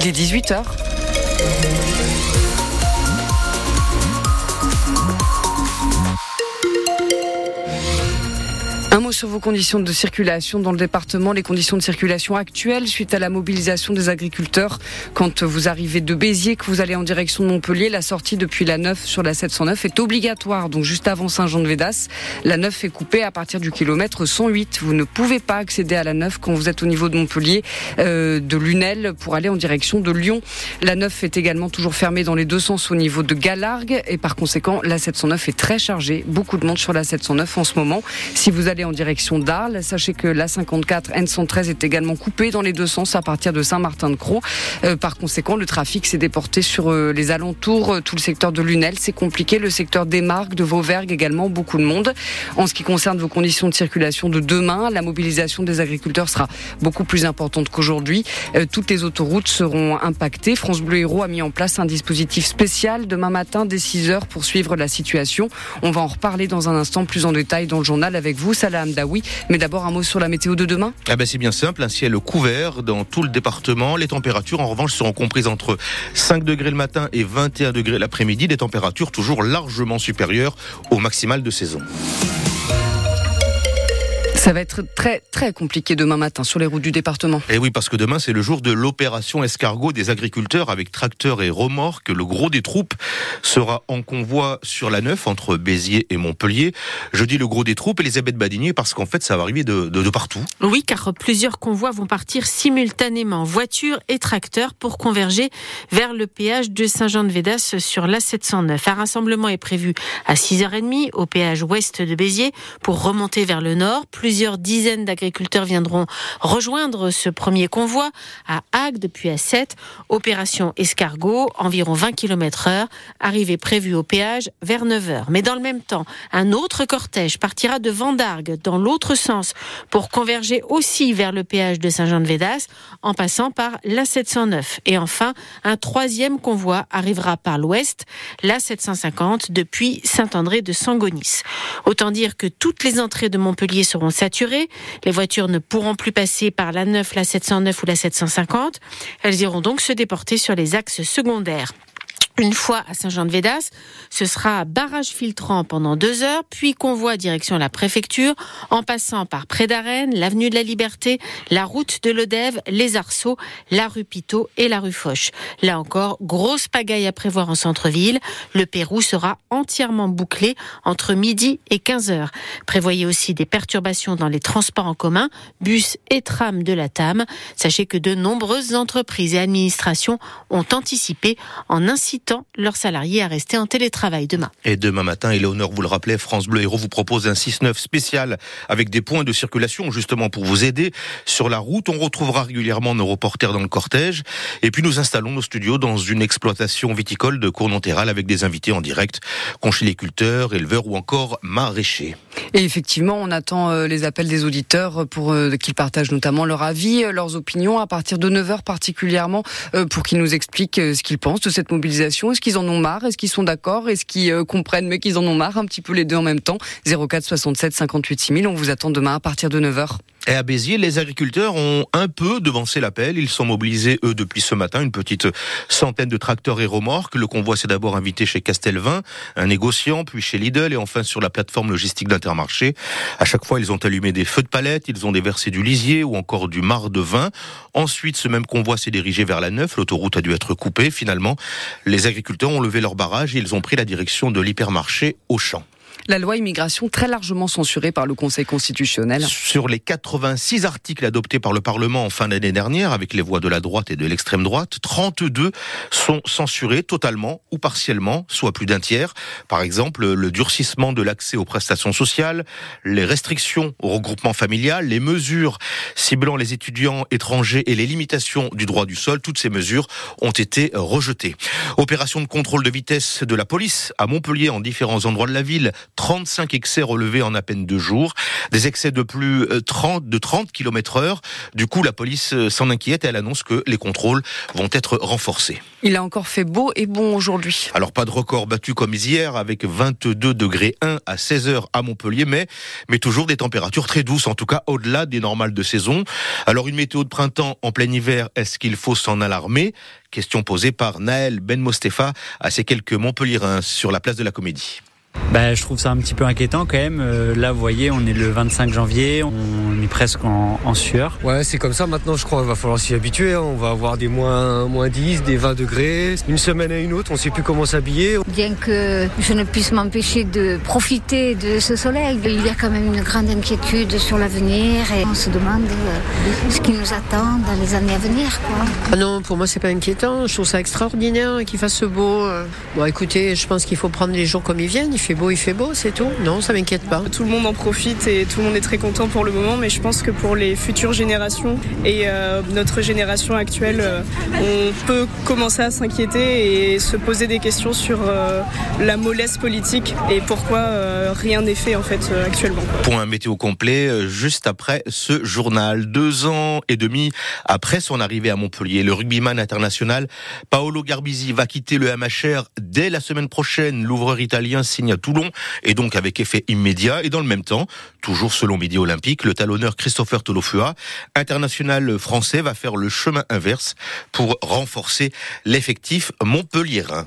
Il est 18h. Sur vos conditions de circulation dans le département, les conditions de circulation actuelles suite à la mobilisation des agriculteurs. Quand vous arrivez de Béziers, que vous allez en direction de Montpellier, la sortie depuis la 9 sur la 709 est obligatoire. Donc juste avant Saint-Jean-de-Védas, la 9 est coupée à partir du kilomètre 108. Vous ne pouvez pas accéder à la 9 quand vous êtes au niveau de Montpellier, euh, de Lunel pour aller en direction de Lyon. La 9 est également toujours fermée dans les deux sens au niveau de Galargues et par conséquent la 709 est très chargée. Beaucoup de monde sur la 709 en ce moment. Si vous allez en direction d'Arles. Sachez que la 54 N113 est également coupée dans les deux sens à partir de Saint-Martin-de-Croix. Euh, par conséquent, le trafic s'est déporté sur euh, les alentours, euh, tout le secteur de Lunel. C'est compliqué. Le secteur des Marques, de Vauvergue également, beaucoup de monde. En ce qui concerne vos conditions de circulation de demain, la mobilisation des agriculteurs sera beaucoup plus importante qu'aujourd'hui. toutes les autoroutes seront impactées. France Bleu Héros a mis en place un dispositif spécial demain matin dès 6 heures pour suivre la situation. On va en reparler dans un instant plus en détail dans le journal avec vous. Salam Mais d'abord, un mot sur la météo de demain. Ah ben c'est bien simple, un ciel couvert dans tout le département. Les températures, en revanche, seront comprises entre 5 degrés le matin et 21 degrés l'après-midi. Des températures toujours largement supérieures au maximal de saison. Ça va être très très compliqué demain matin sur les routes du département. Et eh oui, parce que demain c'est le jour de l'opération escargot des agriculteurs avec tracteurs et remorques. Le gros des troupes sera en convoi sur la 9 entre Béziers et Montpellier. Je dis le gros des troupes, Elisabeth Badinier, parce qu'en fait ça va arriver de, de, de, partout. Oui, car plusieurs convois vont partir simultanément, voitures et tracteurs, pour converger vers le péage de Saint-Jean-de-Védas sur la 709. Un rassemblement est prévu à 6h30 au péage ouest de Béziers pour remonter vers le nord. Plusieurs dizaines d'agriculteurs viendront rejoindre ce premier convoi à Agde puis à 7. Opération escargot, environ 20 km heure. Arrivée prévue au péage vers 9 h Mais dans le même temps, un autre cortège partira de Vendargue dans l'autre sens pour converger aussi vers le péage de Saint-Jean-de-Védas en passant par la 709. Et enfin, un troisième convoi arrivera par l'ouest, la 750 depuis Saint-André de Sangonis. Autant dire que toutes les entrées de Montpellier seront. Les voitures ne pourront plus passer par la 9, la 709 ou la 750. Elles iront donc se déporter sur les axes secondaires. Une fois à Saint-Jean-de-Védas, ce sera barrage filtrant pendant deux heures, puis convoi direction la préfecture, en passant par Pré d'Arène, l'avenue de la Liberté, la route de l'Odève, les Arceaux, la rue Pitot et la rue Foch. Là encore, grosse pagaille à prévoir en centre-ville. Le Pérou sera entièrement bouclé entre midi et 15 heures. Prévoyez aussi des perturbations dans les transports en commun, bus et trams de la TAM. Sachez que de nombreuses entreprises et administrations ont anticipé en incitant leurs salariés à rester en télétravail demain. Et demain matin, Éléonore vous le rappelait, France Bleu Héros vous propose un 6-9 spécial avec des points de circulation justement pour vous aider sur la route. On retrouvera régulièrement nos reporters dans le cortège. Et puis nous installons nos studios dans une exploitation viticole de Cournonterral avec des invités en direct, conchiliculteurs, éleveurs ou encore maraîchers. Et effectivement, on attend euh, les appels des auditeurs pour euh, qu'ils partagent notamment leur avis, euh, leurs opinions à partir de 9h particulièrement pour qu'ils nous expliquent ce qu'ils pensent de cette mobilisation est-ce qu'ils en ont marre? Est-ce qu'ils sont d'accord? Est-ce qu'ils comprennent mais qu'ils en ont marre Un petit peu les deux en même temps? 04 67 58 6000. On vous attend demain à partir de 9h. Et à Béziers, les agriculteurs ont un peu devancé l'appel. Ils sont mobilisés, eux, depuis ce matin, une petite centaine de tracteurs et remorques. Le convoi s'est d'abord invité chez Castelvin, un négociant, puis chez Lidl et enfin sur la plateforme logistique d'Intermarché. À chaque fois, ils ont allumé des feux de palette, ils ont déversé du lisier ou encore du marc de vin. Ensuite, ce même convoi s'est dirigé vers la Neuf. L'autoroute a dû être coupée. Finalement, les agriculteurs ont levé leur barrage et ils ont pris la direction de l'hypermarché Auchan la loi immigration très largement censurée par le Conseil constitutionnel. Sur les 86 articles adoptés par le Parlement en fin d'année dernière, avec les voix de la droite et de l'extrême droite, 32 sont censurés totalement ou partiellement, soit plus d'un tiers. Par exemple, le durcissement de l'accès aux prestations sociales, les restrictions au regroupement familial, les mesures ciblant les étudiants étrangers et les limitations du droit du sol, toutes ces mesures ont été rejetées. Opération de contrôle de vitesse de la police à Montpellier en différents endroits de la ville 35 excès relevés en à peine deux jours. Des excès de plus 30, euh, de 30 km heure. Du coup, la police euh, s'en inquiète et elle annonce que les contrôles vont être renforcés. Il a encore fait beau et bon aujourd'hui. Alors, pas de record battu comme hier avec 22 degrés 1 à 16 heures à Montpellier, mais, mais toujours des températures très douces, en tout cas au-delà des normales de saison. Alors, une météo de printemps en plein hiver, est-ce qu'il faut s'en alarmer? Question posée par Naël Ben Mostefa à ces quelques Montpellierins sur la place de la Comédie. Bah, je trouve ça un petit peu inquiétant quand même. Euh, là, vous voyez, on est le 25 janvier, on est presque en, en sueur. Ouais, c'est comme ça maintenant, je crois. Il va falloir s'y habituer. Hein. On va avoir des moins, moins 10, des 20 degrés. Une semaine à une autre, on ne sait plus comment s'habiller. Bien que je ne puisse m'empêcher de profiter de ce soleil, il y a quand même une grande inquiétude sur l'avenir et on se demande euh, ce qui nous attend dans les années à venir. Quoi. Ah non, pour moi, c'est pas inquiétant. Je trouve ça extraordinaire qu'il fasse beau. Bon, écoutez, je pense qu'il faut prendre les jours comme ils viennent. Il fait beau, il fait beau, c'est tout. Non, ça m'inquiète pas. Tout le monde en profite et tout le monde est très content pour le moment, mais je pense que pour les futures générations et euh, notre génération actuelle, euh, on peut commencer à s'inquiéter et se poser des questions sur euh, la mollesse politique et pourquoi euh, rien n'est fait en fait euh, actuellement. Point météo complet euh, juste après ce journal. Deux ans et demi après son arrivée à Montpellier, le rugbyman international Paolo Garbisi va quitter le MHR dès la semaine prochaine. L'ouvreur italien signe à Toulon et donc avec effet immédiat. Et dans le même temps, toujours selon Midi Olympique, le talonneur Christopher Tolofua, international français, va faire le chemin inverse pour renforcer l'effectif montpelliérain.